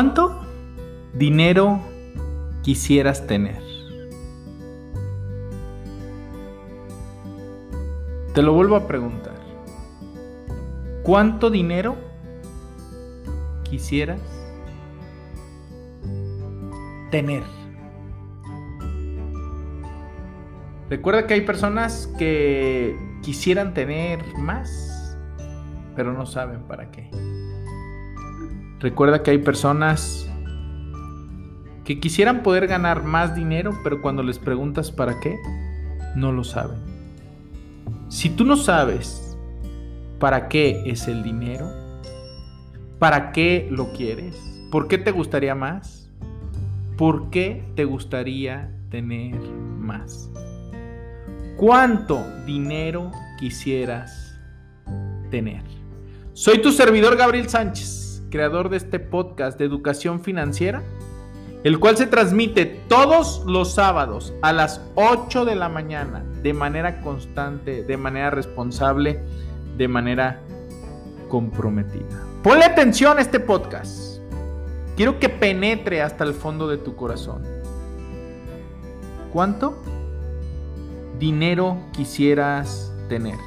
¿Cuánto dinero quisieras tener? Te lo vuelvo a preguntar. ¿Cuánto dinero quisieras tener? Recuerda que hay personas que quisieran tener más, pero no saben para qué. Recuerda que hay personas que quisieran poder ganar más dinero, pero cuando les preguntas para qué, no lo saben. Si tú no sabes para qué es el dinero, para qué lo quieres, por qué te gustaría más, por qué te gustaría tener más, cuánto dinero quisieras tener. Soy tu servidor Gabriel Sánchez creador de este podcast de educación financiera, el cual se transmite todos los sábados a las 8 de la mañana de manera constante, de manera responsable, de manera comprometida. Ponle atención a este podcast. Quiero que penetre hasta el fondo de tu corazón. ¿Cuánto dinero quisieras tener?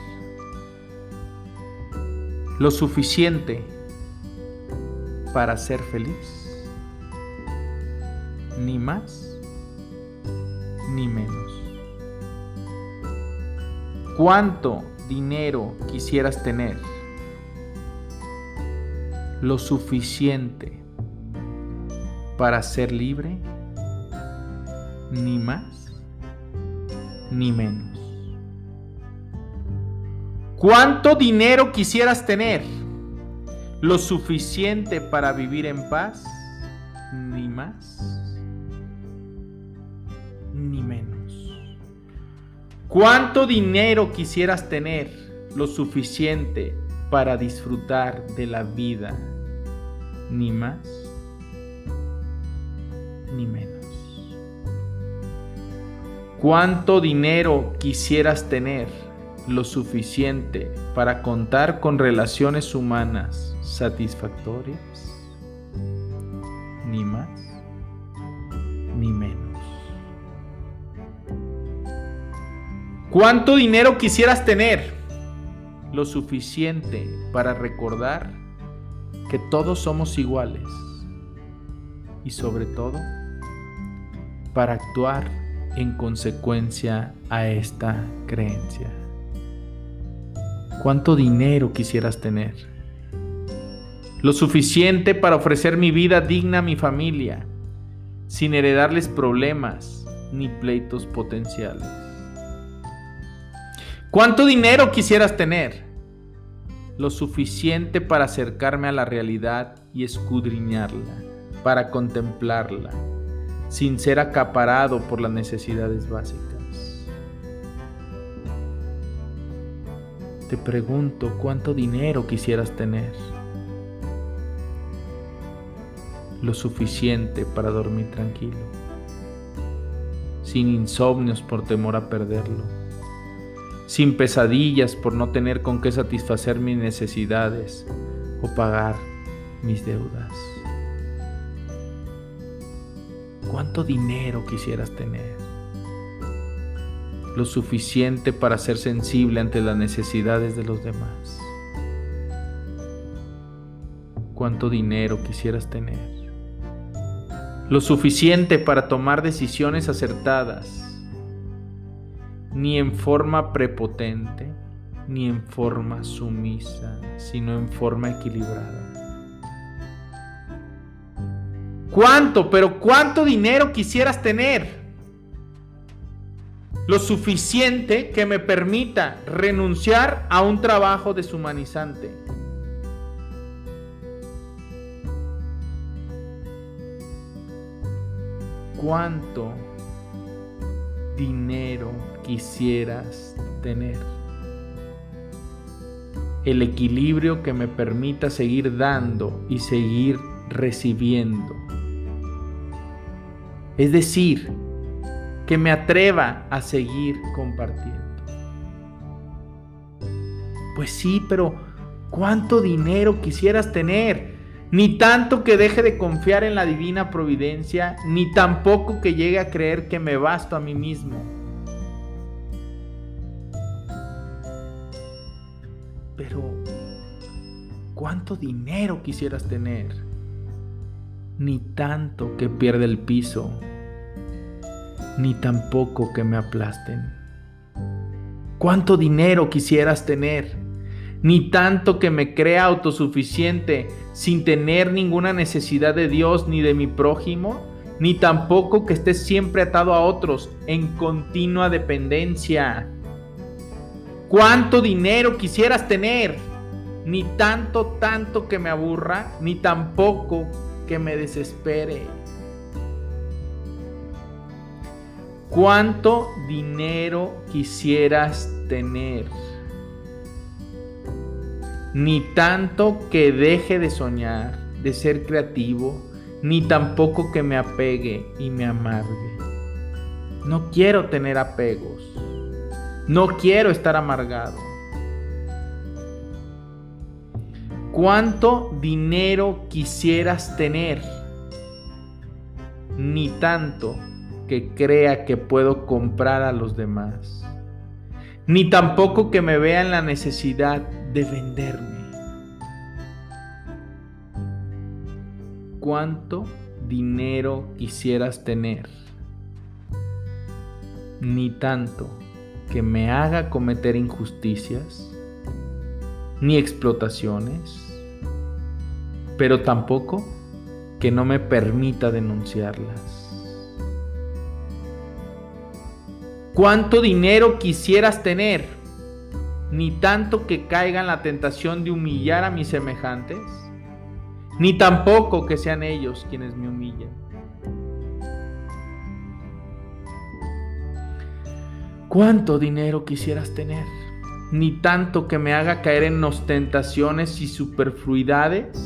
Lo suficiente para ser feliz. Ni más ni menos. ¿Cuánto dinero quisieras tener? Lo suficiente para ser libre. Ni más ni menos. ¿Cuánto dinero quisieras tener? Lo suficiente para vivir en paz, ni más ni menos. ¿Cuánto dinero quisieras tener? Lo suficiente para disfrutar de la vida, ni más ni menos. ¿Cuánto dinero quisieras tener? Lo suficiente para contar con relaciones humanas satisfactorias, ni más ni menos. ¿Cuánto dinero quisieras tener? Lo suficiente para recordar que todos somos iguales y sobre todo para actuar en consecuencia a esta creencia. ¿Cuánto dinero quisieras tener? Lo suficiente para ofrecer mi vida digna a mi familia, sin heredarles problemas ni pleitos potenciales. ¿Cuánto dinero quisieras tener? Lo suficiente para acercarme a la realidad y escudriñarla, para contemplarla, sin ser acaparado por las necesidades básicas. Te pregunto, ¿cuánto dinero quisieras tener? Lo suficiente para dormir tranquilo, sin insomnios por temor a perderlo, sin pesadillas por no tener con qué satisfacer mis necesidades o pagar mis deudas. ¿Cuánto dinero quisieras tener? Lo suficiente para ser sensible ante las necesidades de los demás. ¿Cuánto dinero quisieras tener? Lo suficiente para tomar decisiones acertadas, ni en forma prepotente, ni en forma sumisa, sino en forma equilibrada. ¿Cuánto, pero cuánto dinero quisieras tener? Lo suficiente que me permita renunciar a un trabajo deshumanizante ¿cuánto dinero quisieras tener? El equilibrio que me permita seguir dando y seguir recibiendo. Es decir, que me atreva a seguir compartiendo. Pues sí, pero ¿cuánto dinero quisieras tener? Ni tanto que deje de confiar en la divina providencia, ni tampoco que llegue a creer que me basto a mí mismo. Pero, ¿cuánto dinero quisieras tener? Ni tanto que pierda el piso, ni tampoco que me aplasten. ¿Cuánto dinero quisieras tener? Ni tanto que me crea autosuficiente sin tener ninguna necesidad de Dios ni de mi prójimo, ni tampoco que esté siempre atado a otros en continua dependencia. ¿Cuánto dinero quisieras tener? Ni tanto, tanto que me aburra, ni tampoco que me desespere. ¿Cuánto dinero quisieras tener? Ni tanto que deje de soñar, de ser creativo, ni tampoco que me apegue y me amargue. No quiero tener apegos. No quiero estar amargado. ¿Cuánto dinero quisieras tener? Ni tanto que crea que puedo comprar a los demás, ni tampoco que me vea en la necesidad de venderme. ¿Cuánto dinero quisieras tener? Ni tanto que me haga cometer injusticias, ni explotaciones, pero tampoco que no me permita denunciarlas. ¿Cuánto dinero quisieras tener? Ni tanto que caiga en la tentación de humillar a mis semejantes, ni tampoco que sean ellos quienes me humillen. ¿Cuánto dinero quisieras tener? Ni tanto que me haga caer en ostentaciones y superfluidades,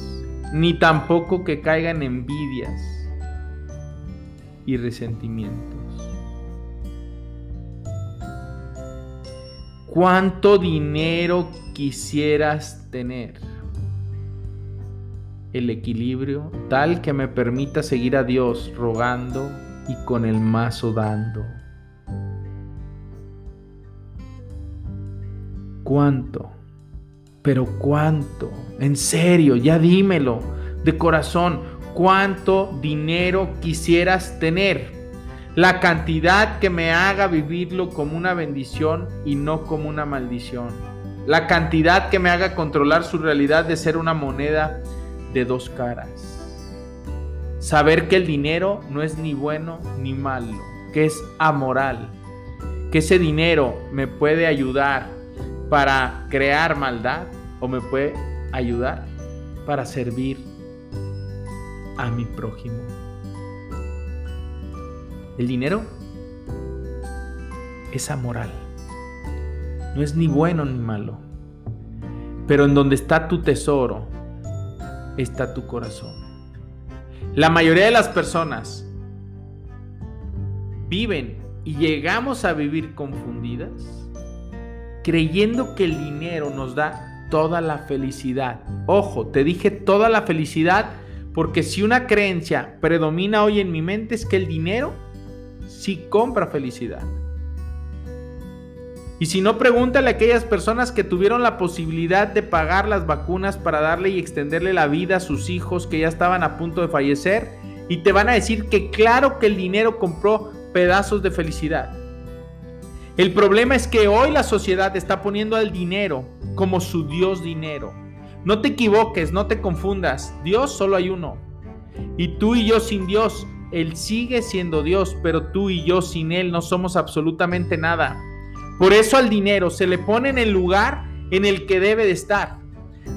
ni tampoco que caiga en envidias y resentimientos. ¿Cuánto dinero quisieras tener? El equilibrio tal que me permita seguir a Dios rogando y con el mazo dando. ¿Cuánto? Pero cuánto? En serio, ya dímelo, de corazón, ¿cuánto dinero quisieras tener? La cantidad que me haga vivirlo como una bendición y no como una maldición. La cantidad que me haga controlar su realidad de ser una moneda de dos caras. Saber que el dinero no es ni bueno ni malo, que es amoral. Que ese dinero me puede ayudar para crear maldad o me puede ayudar para servir a mi prójimo. El dinero es amoral. No es ni bueno ni malo. Pero en donde está tu tesoro, está tu corazón. La mayoría de las personas viven y llegamos a vivir confundidas creyendo que el dinero nos da toda la felicidad. Ojo, te dije toda la felicidad porque si una creencia predomina hoy en mi mente es que el dinero si compra felicidad. Y si no, pregúntale a aquellas personas que tuvieron la posibilidad de pagar las vacunas para darle y extenderle la vida a sus hijos que ya estaban a punto de fallecer y te van a decir que claro que el dinero compró pedazos de felicidad. El problema es que hoy la sociedad está poniendo al dinero como su Dios dinero. No te equivoques, no te confundas. Dios solo hay uno. Y tú y yo sin Dios él sigue siendo Dios, pero tú y yo sin Él no somos absolutamente nada. Por eso al dinero se le pone en el lugar en el que debe de estar.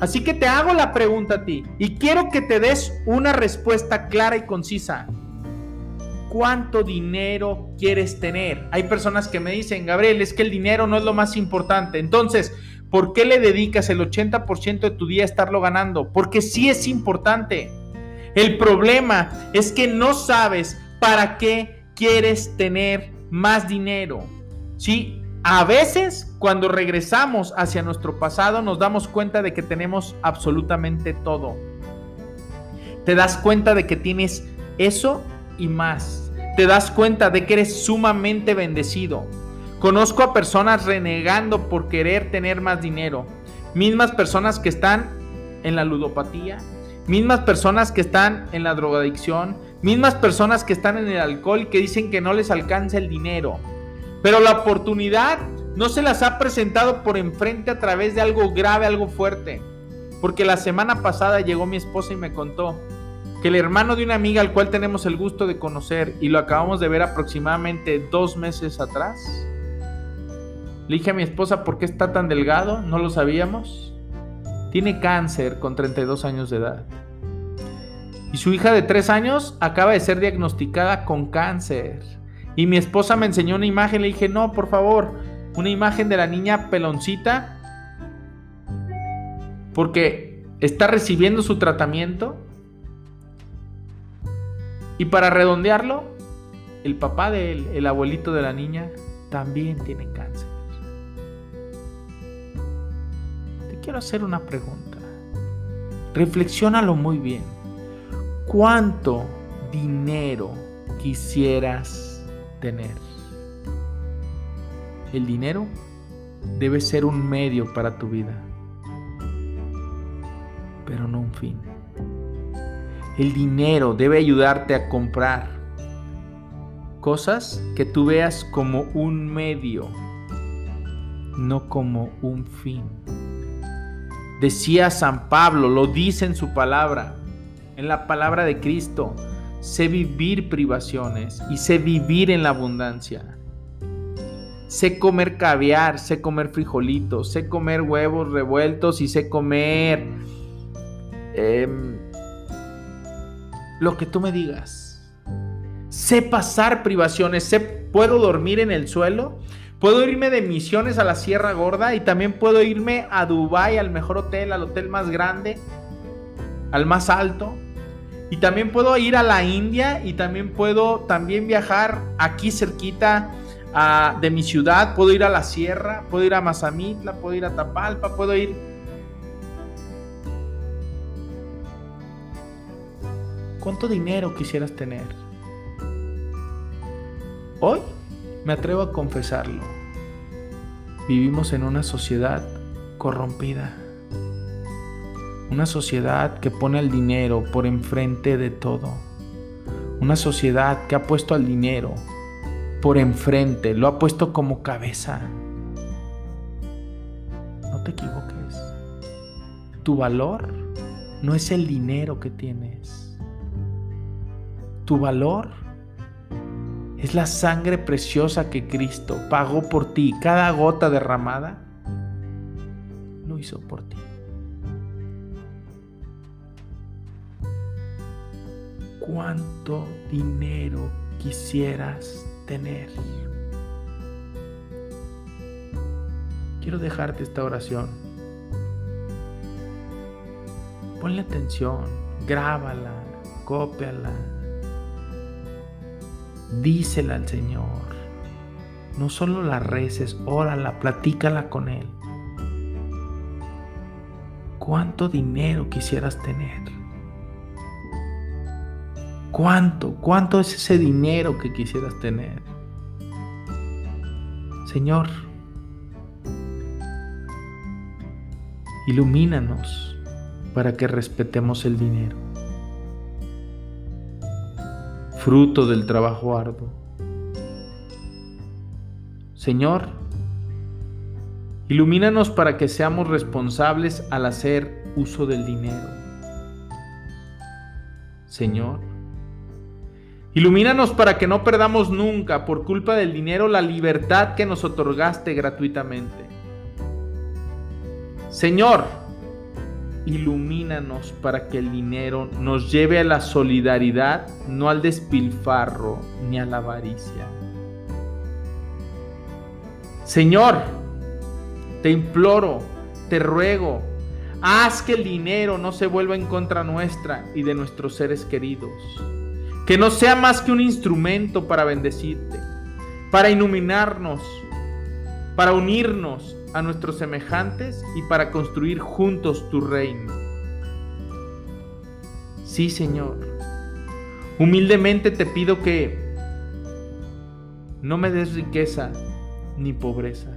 Así que te hago la pregunta a ti y quiero que te des una respuesta clara y concisa. cuánto dinero quieres tener. Hay personas que me dicen, Gabriel, es que el dinero no es lo más importante. Entonces, ¿por qué le dedicas el 80% de tu día a estarlo ganando? Porque sí es importante. El problema es que no sabes para qué quieres tener más dinero. Sí, a veces cuando regresamos hacia nuestro pasado nos damos cuenta de que tenemos absolutamente todo. Te das cuenta de que tienes eso y más. Te das cuenta de que eres sumamente bendecido. Conozco a personas renegando por querer tener más dinero. Mismas personas que están en la ludopatía, mismas personas que están en la drogadicción, mismas personas que están en el alcohol que dicen que no les alcanza el dinero. Pero la oportunidad no se las ha presentado por enfrente a través de algo grave, algo fuerte. Porque la semana pasada llegó mi esposa y me contó que el hermano de una amiga al cual tenemos el gusto de conocer y lo acabamos de ver aproximadamente dos meses atrás. Le dije a mi esposa por qué está tan delgado, no lo sabíamos. Tiene cáncer con 32 años de edad. Y su hija de 3 años acaba de ser diagnosticada con cáncer. Y mi esposa me enseñó una imagen, le dije, no, por favor, una imagen de la niña peloncita. Porque está recibiendo su tratamiento y para redondearlo, el papá de él, el abuelito de la niña, también tiene cáncer. Te quiero hacer una pregunta. Reflexiónalo muy bien. ¿Cuánto dinero quisieras tener? El dinero debe ser un medio para tu vida, pero no un fin. El dinero debe ayudarte a comprar cosas que tú veas como un medio, no como un fin. Decía San Pablo, lo dice en su palabra, en la palabra de Cristo, sé vivir privaciones y sé vivir en la abundancia. Sé comer caviar, sé comer frijolitos, sé comer huevos revueltos y sé comer... Em, lo que tú me digas. Sé pasar privaciones, sé, puedo dormir en el suelo, puedo irme de misiones a la Sierra Gorda y también puedo irme a Dubai al mejor hotel, al hotel más grande, al más alto. Y también puedo ir a la India y también puedo también viajar aquí cerquita de mi ciudad, puedo ir a la sierra, puedo ir a Mazamitla, puedo ir a Tapalpa, puedo ir ¿Cuánto dinero quisieras tener? Hoy me atrevo a confesarlo. Vivimos en una sociedad corrompida. Una sociedad que pone el dinero por enfrente de todo. Una sociedad que ha puesto al dinero por enfrente, lo ha puesto como cabeza. No te equivoques. Tu valor no es el dinero que tienes tu valor es la sangre preciosa que Cristo pagó por ti. Cada gota derramada lo hizo por ti. ¿Cuánto dinero quisieras tener? Quiero dejarte esta oración. Ponle atención, grábala, cópiala dísela al Señor. No solo la reces, órala, platícala con Él. ¿Cuánto dinero quisieras tener? ¿Cuánto? ¿Cuánto es ese dinero que quisieras tener? Señor, ilumínanos para que respetemos el dinero fruto del trabajo arduo. Señor, ilumínanos para que seamos responsables al hacer uso del dinero. Señor, ilumínanos para que no perdamos nunca por culpa del dinero la libertad que nos otorgaste gratuitamente. Señor, ilumínanos para que el dinero nos lleve a la solidaridad, no al despilfarro ni a la avaricia. Señor, te imploro, te ruego, haz que el dinero no se vuelva en contra nuestra y de nuestros seres queridos. Que no sea más que un instrumento para bendecirte, para iluminarnos, para unirnos a nuestros semejantes y para construir juntos tu reino. Sí, Señor. Humildemente te pido que no me des riqueza ni pobreza.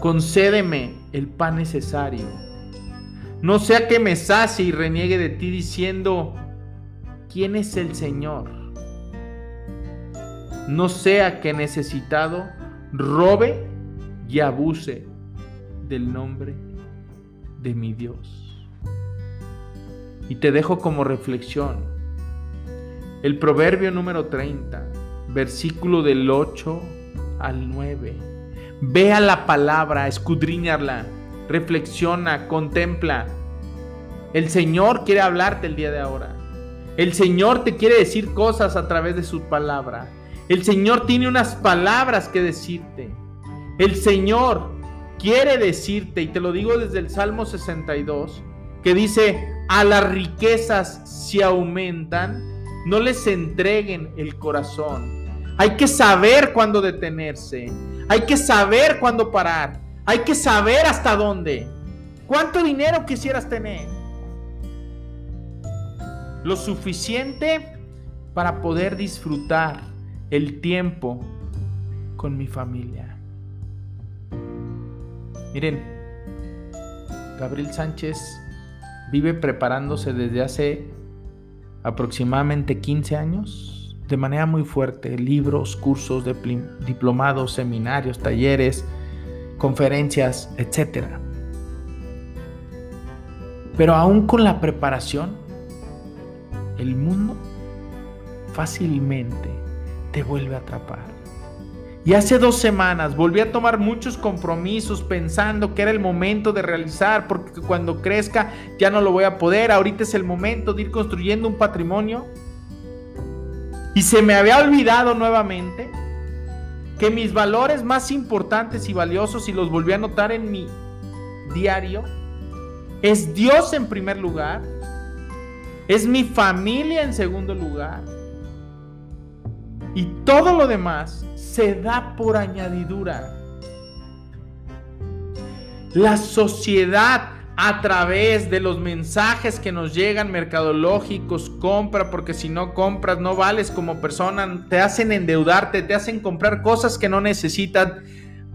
Concédeme el pan necesario. No sea que me sacie y reniegue de ti diciendo, ¿quién es el Señor? No sea que necesitado robe y abuse del nombre de mi Dios. Y te dejo como reflexión el proverbio número 30, versículo del 8 al 9. Vea la palabra, escudriñarla, reflexiona, contempla. El Señor quiere hablarte el día de ahora. El Señor te quiere decir cosas a través de su palabra. El Señor tiene unas palabras que decirte. El Señor quiere decirte, y te lo digo desde el Salmo 62, que dice, a las riquezas si aumentan, no les entreguen el corazón. Hay que saber cuándo detenerse. Hay que saber cuándo parar. Hay que saber hasta dónde. ¿Cuánto dinero quisieras tener? Lo suficiente para poder disfrutar el tiempo con mi familia. Miren, Gabriel Sánchez vive preparándose desde hace aproximadamente 15 años de manera muy fuerte. Libros, cursos, diplomados, seminarios, talleres, conferencias, etc. Pero aún con la preparación, el mundo fácilmente te vuelve a atrapar. Y hace dos semanas volví a tomar muchos compromisos pensando que era el momento de realizar, porque cuando crezca ya no lo voy a poder. Ahorita es el momento de ir construyendo un patrimonio. Y se me había olvidado nuevamente que mis valores más importantes y valiosos, y los volví a anotar en mi diario, es Dios en primer lugar, es mi familia en segundo lugar, y todo lo demás se da por añadidura. La sociedad a través de los mensajes que nos llegan mercadológicos, compra porque si no compras no vales como persona, te hacen endeudarte, te hacen comprar cosas que no necesitan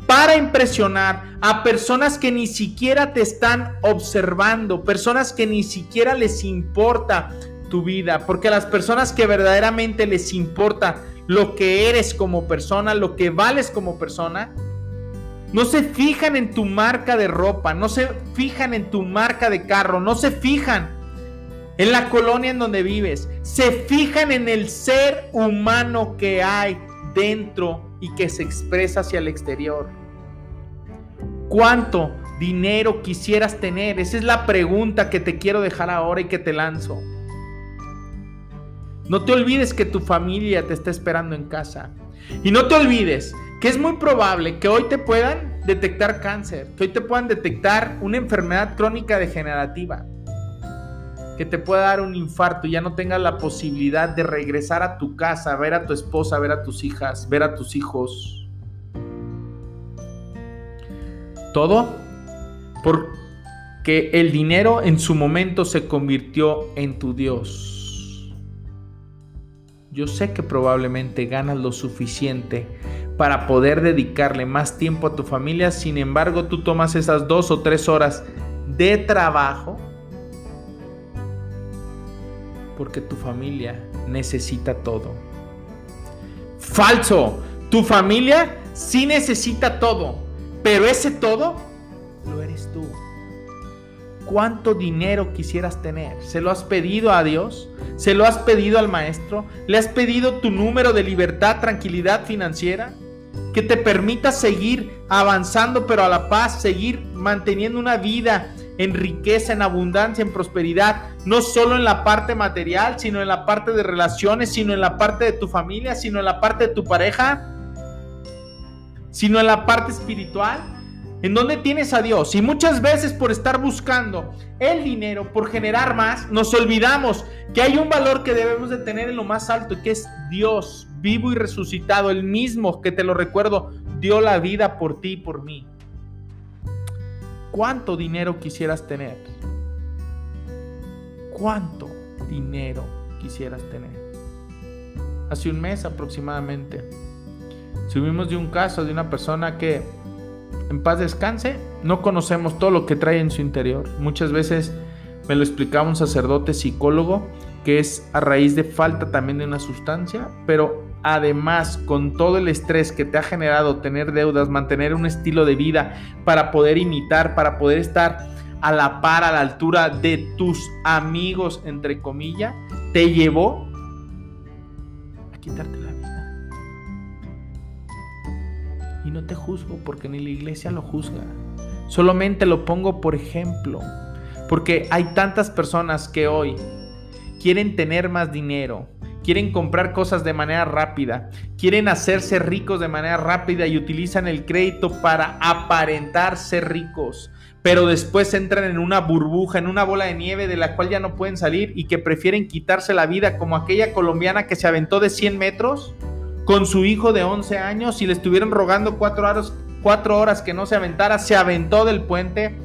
para impresionar a personas que ni siquiera te están observando, personas que ni siquiera les importa tu vida, porque a las personas que verdaderamente les importa lo que eres como persona, lo que vales como persona, no se fijan en tu marca de ropa, no se fijan en tu marca de carro, no se fijan en la colonia en donde vives, se fijan en el ser humano que hay dentro y que se expresa hacia el exterior. ¿Cuánto dinero quisieras tener? Esa es la pregunta que te quiero dejar ahora y que te lanzo. No te olvides que tu familia te está esperando en casa. Y no te olvides que es muy probable que hoy te puedan detectar cáncer, que hoy te puedan detectar una enfermedad crónica degenerativa, que te pueda dar un infarto y ya no tengas la posibilidad de regresar a tu casa, ver a tu esposa, ver a tus hijas, ver a tus hijos. Todo porque el dinero en su momento se convirtió en tu Dios. Yo sé que probablemente ganas lo suficiente para poder dedicarle más tiempo a tu familia, sin embargo tú tomas esas dos o tres horas de trabajo porque tu familia necesita todo. Falso, tu familia sí necesita todo, pero ese todo lo eres tú. ¿Cuánto dinero quisieras tener? ¿Se lo has pedido a Dios? ¿Se lo has pedido al maestro? ¿Le has pedido tu número de libertad, tranquilidad financiera? Que te permita seguir avanzando, pero a la paz, seguir manteniendo una vida en riqueza, en abundancia, en prosperidad, no solo en la parte material, sino en la parte de relaciones, sino en la parte de tu familia, sino en la parte de tu pareja, sino en la parte espiritual. ¿En dónde tienes a Dios? Y muchas veces por estar buscando el dinero, por generar más, nos olvidamos que hay un valor que debemos de tener en lo más alto que es Dios vivo y resucitado, el mismo que te lo recuerdo, dio la vida por ti y por mí. ¿Cuánto dinero quisieras tener? ¿Cuánto dinero quisieras tener? Hace un mes aproximadamente subimos de un caso de una persona que en paz descanse, no conocemos todo lo que trae en su interior. Muchas veces me lo explicaba un sacerdote psicólogo que es a raíz de falta también de una sustancia, pero además con todo el estrés que te ha generado tener deudas, mantener un estilo de vida para poder imitar, para poder estar a la par, a la altura de tus amigos, entre comillas, te llevó a quitarte Y no te juzgo porque ni la iglesia lo juzga. Solamente lo pongo por ejemplo. Porque hay tantas personas que hoy quieren tener más dinero, quieren comprar cosas de manera rápida, quieren hacerse ricos de manera rápida y utilizan el crédito para aparentar ser ricos, pero después entran en una burbuja, en una bola de nieve de la cual ya no pueden salir y que prefieren quitarse la vida como aquella colombiana que se aventó de 100 metros con su hijo de 11 años y le estuvieron rogando cuatro horas, cuatro horas que no se aventara, se aventó del puente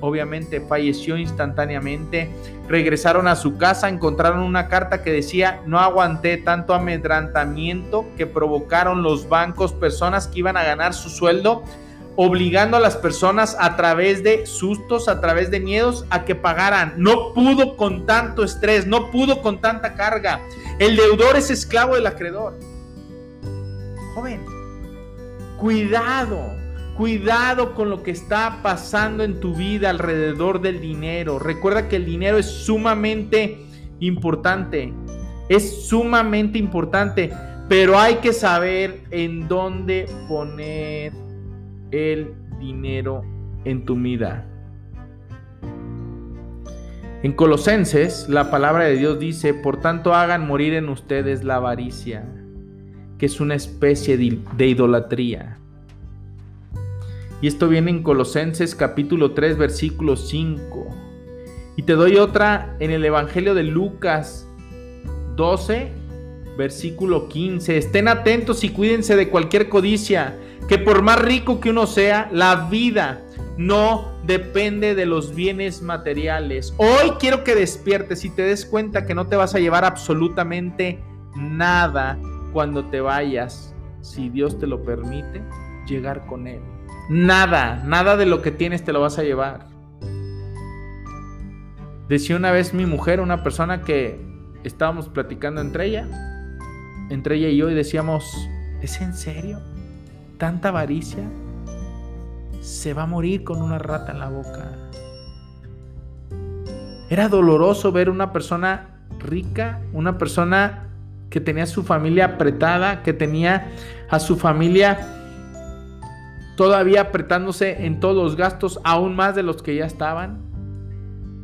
obviamente falleció instantáneamente. Regresaron a su casa, encontraron una carta que decía, no aguanté tanto amedrantamiento que provocaron los bancos, personas que iban a ganar su sueldo, obligando a las personas a través de sustos, a través de miedos, a que pagaran. No pudo con tanto estrés, no pudo con tanta carga. El deudor es esclavo del acreedor. Joven, cuidado Cuidado con lo que está pasando en tu vida alrededor del dinero. Recuerda que el dinero es sumamente importante. Es sumamente importante. Pero hay que saber en dónde poner el dinero en tu vida. En Colosenses, la palabra de Dios dice, por tanto hagan morir en ustedes la avaricia, que es una especie de, idolatría. Y esto viene en Colosenses capítulo 3 versículo 5. Y te doy otra en el Evangelio de Lucas 12 versículo 15. Estén atentos y cuídense de cualquier codicia, que por más rico que uno sea, la vida no depende de los bienes materiales. Hoy quiero que despiertes y te des cuenta que no te vas a llevar absolutamente nada cuando te vayas, si Dios te lo permite, llegar con Él. Nada, nada de lo que tienes te lo vas a llevar. Decía una vez mi mujer, una persona que estábamos platicando entre ella, entre ella y yo, y decíamos, ¿es en serio? ¿Tanta avaricia? Se va a morir con una rata en la boca. Era doloroso ver una persona rica, una persona que tenía su familia apretada, que tenía a su familia todavía apretándose en todos los gastos, aún más de los que ya estaban.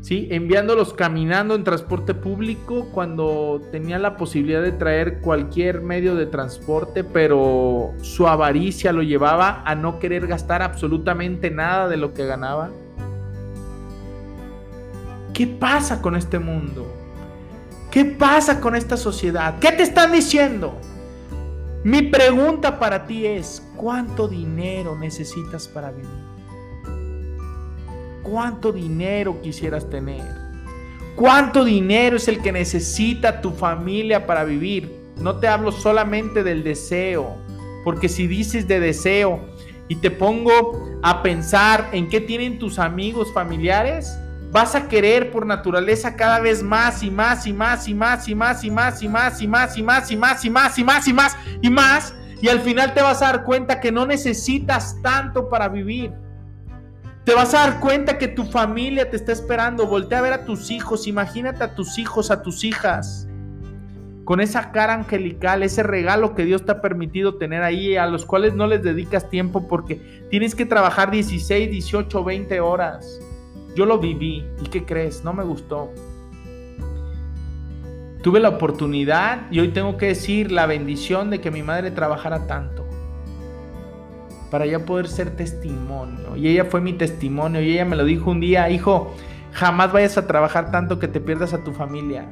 ¿Sí? Enviándolos caminando en transporte público cuando tenía la posibilidad de traer cualquier medio de transporte, pero su avaricia lo llevaba a no querer gastar absolutamente nada de lo que ganaba. ¿Qué pasa con este mundo? ¿Qué pasa con esta sociedad? ¿Qué te están diciendo? Mi pregunta para ti es, ¿cuánto dinero necesitas para vivir? ¿Cuánto dinero quisieras tener? ¿Cuánto dinero es el que necesita tu familia para vivir? No te hablo solamente del deseo, porque si dices de deseo y te pongo a pensar en qué tienen tus amigos familiares, vas a querer por naturaleza cada vez más y más y más y más y más y más y más y más y más y más y más y más y más y más y al final te vas a dar cuenta que no necesitas tanto para vivir. Te vas a dar cuenta que tu familia te está esperando. Voltea a ver a tus hijos. Imagínate a tus hijos, a tus hijas. Con esa cara angelical, ese regalo que Dios te ha permitido tener ahí, a los cuales no les dedicas tiempo porque tienes que trabajar 16, 18, 20 horas Yo lo viví. ¿Y qué crees? No me gustó. Tuve la oportunidad y hoy tengo que decir la bendición de que mi madre trabajara tanto para ya poder ser testimonio. Y ella fue mi testimonio y ella me lo dijo un día, hijo, jamás vayas a trabajar tanto que te pierdas a tu familia.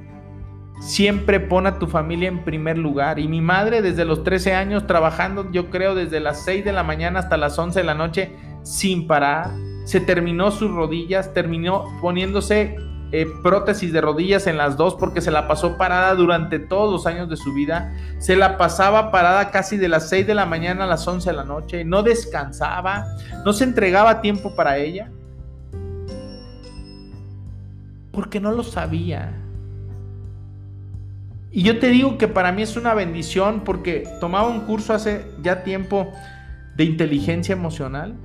Siempre pon a tu familia en primer lugar. Y mi madre desde los 13 años trabajando, yo creo, desde las 6 de la mañana hasta las 11 de la noche, sin parar. Se terminó sus rodillas, terminó poniéndose eh, prótesis de rodillas en las dos porque se la pasó parada durante todos los años de su vida. Se la pasaba parada casi de las 6 de la mañana a las 11 de la noche. No descansaba, no se entregaba tiempo para ella. Porque no lo sabía. Y yo te digo que para mí es una bendición porque tomaba un curso hace ya tiempo de inteligencia emocional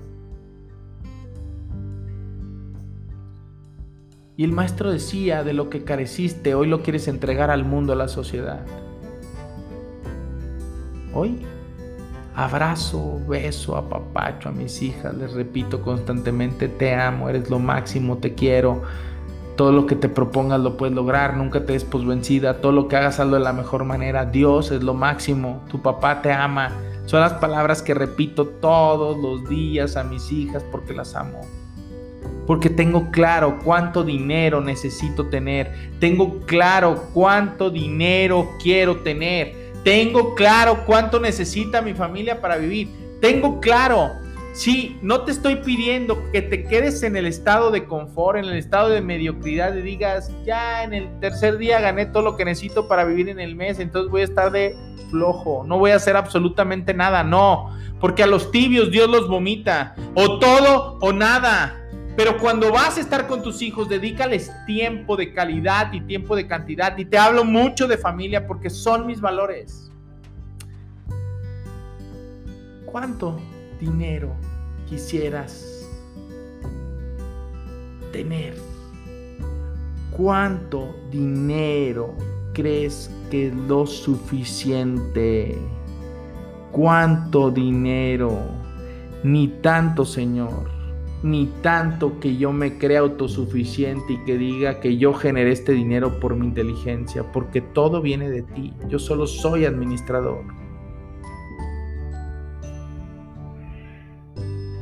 Y el maestro decía, de lo que careciste, hoy lo quieres entregar al mundo, a la sociedad. Hoy abrazo, beso, apapacho a mis hijas, les repito constantemente, te amo, eres lo máximo, te quiero. Todo lo que te propongas lo puedes lograr, nunca te des por vencida, todo lo que hagas hazlo de la mejor manera. Dios es lo máximo, tu papá te ama. Son las palabras que repito todos los días a mis hijas porque las amo porque tengo claro cuánto dinero necesito tener, tengo claro cuánto dinero quiero tener, tengo claro cuánto necesita mi familia para vivir, tengo claro, sí, no te estoy pidiendo que te quedes en el estado de confort, en el estado de mediocridad y digas, ya en el tercer día gané todo lo que necesito para vivir en el mes, entonces voy a estar de flojo, no voy a hacer absolutamente nada, no, porque a los tibios Dios los vomita, o todo o nada. Pero cuando vas a estar con tus hijos, dedícales tiempo de calidad y tiempo de cantidad. Y te hablo mucho de familia porque son mis valores. ¿Cuánto dinero quisieras tener? ¿Cuánto dinero crees que es lo suficiente? ¿Cuánto dinero? Ni tanto, Señor ni tanto que yo me crea autosuficiente y que diga que yo generé este dinero por mi inteligencia, porque todo viene de ti. Yo solo soy administrador.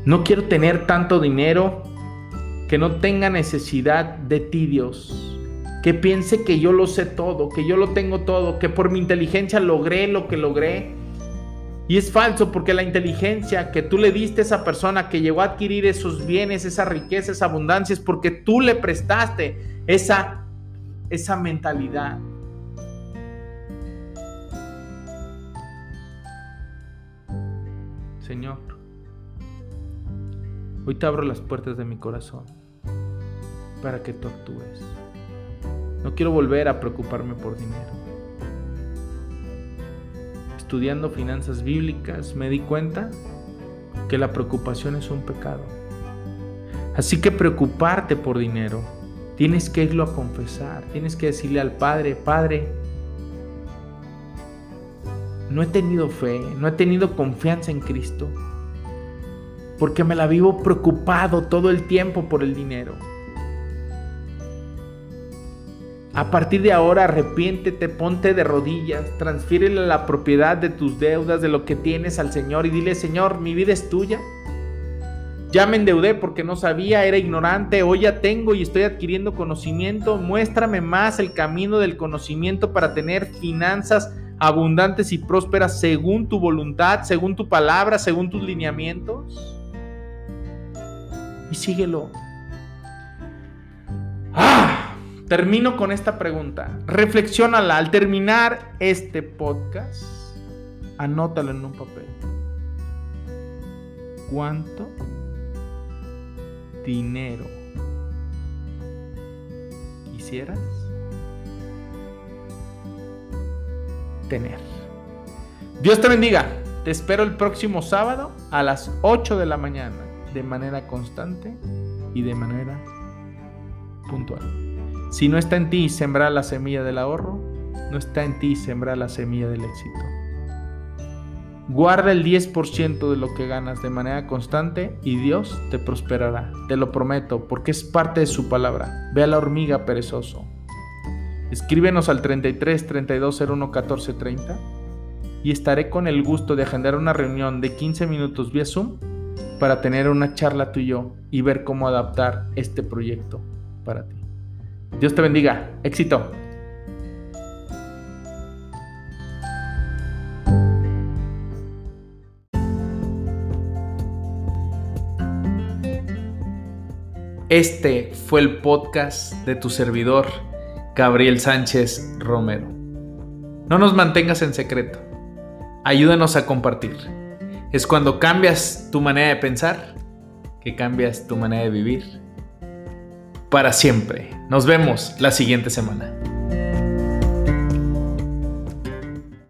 No quiero tener tanto dinero que no tenga necesidad de ti, Dios. Que piense que yo lo sé todo, que yo lo tengo todo, que por mi inteligencia logré lo que logré y es falso porque la inteligencia que tú le diste a esa persona que llegó a adquirir esos bienes, esa riqueza, esa abundancia, es porque tú le prestaste esa, esa mentalidad. Señor, hoy te abro las puertas de mi corazón para que tú actúes. No quiero volver a preocuparme por dinero estudiando finanzas bíblicas, me di cuenta que la preocupación es un pecado. Así que preocuparte por dinero, tienes que irlo a confesar, tienes que decirle al Padre, Padre, no he tenido fe, no he tenido confianza en Cristo, porque me la vivo preocupado todo el tiempo por el dinero. A partir de ahora arrepiéntete, ponte de rodillas, transfiérele la propiedad de tus deudas, de lo que tienes al Señor y dile, Señor, mi vida es tuya. Ya me endeudé porque no sabía, era ignorante, hoy ya tengo y estoy adquiriendo conocimiento. Muéstrame más el camino del conocimiento para tener finanzas abundantes y prósperas según tu voluntad, según tu palabra, según tus lineamientos. Y síguelo. Termino con esta pregunta. Reflexiónala al terminar este podcast. Anótalo en un papel. ¿Cuánto dinero quisieras tener? Dios te bendiga. Te espero el próximo sábado a las 8 de la mañana de manera constante y de manera puntual. Si no está en ti sembrar la semilla del ahorro, no está en ti sembrar la semilla del éxito. Guarda el 10% de lo que ganas de manera constante y Dios te prosperará. Te lo prometo, porque es parte de su palabra. Ve a la hormiga perezoso. Escríbenos al 33 32 01 14 30 y estaré con el gusto de agendar una reunión de 15 minutos vía Zoom para tener una charla tú y yo y ver cómo adaptar este proyecto para ti. Dios te bendiga. Éxito. Este fue el podcast de tu servidor, Gabriel Sánchez Romero. No nos mantengas en secreto. Ayúdanos a compartir. Es cuando cambias tu manera de pensar que cambias tu manera de vivir. Para siempre. Nos vemos la siguiente semana.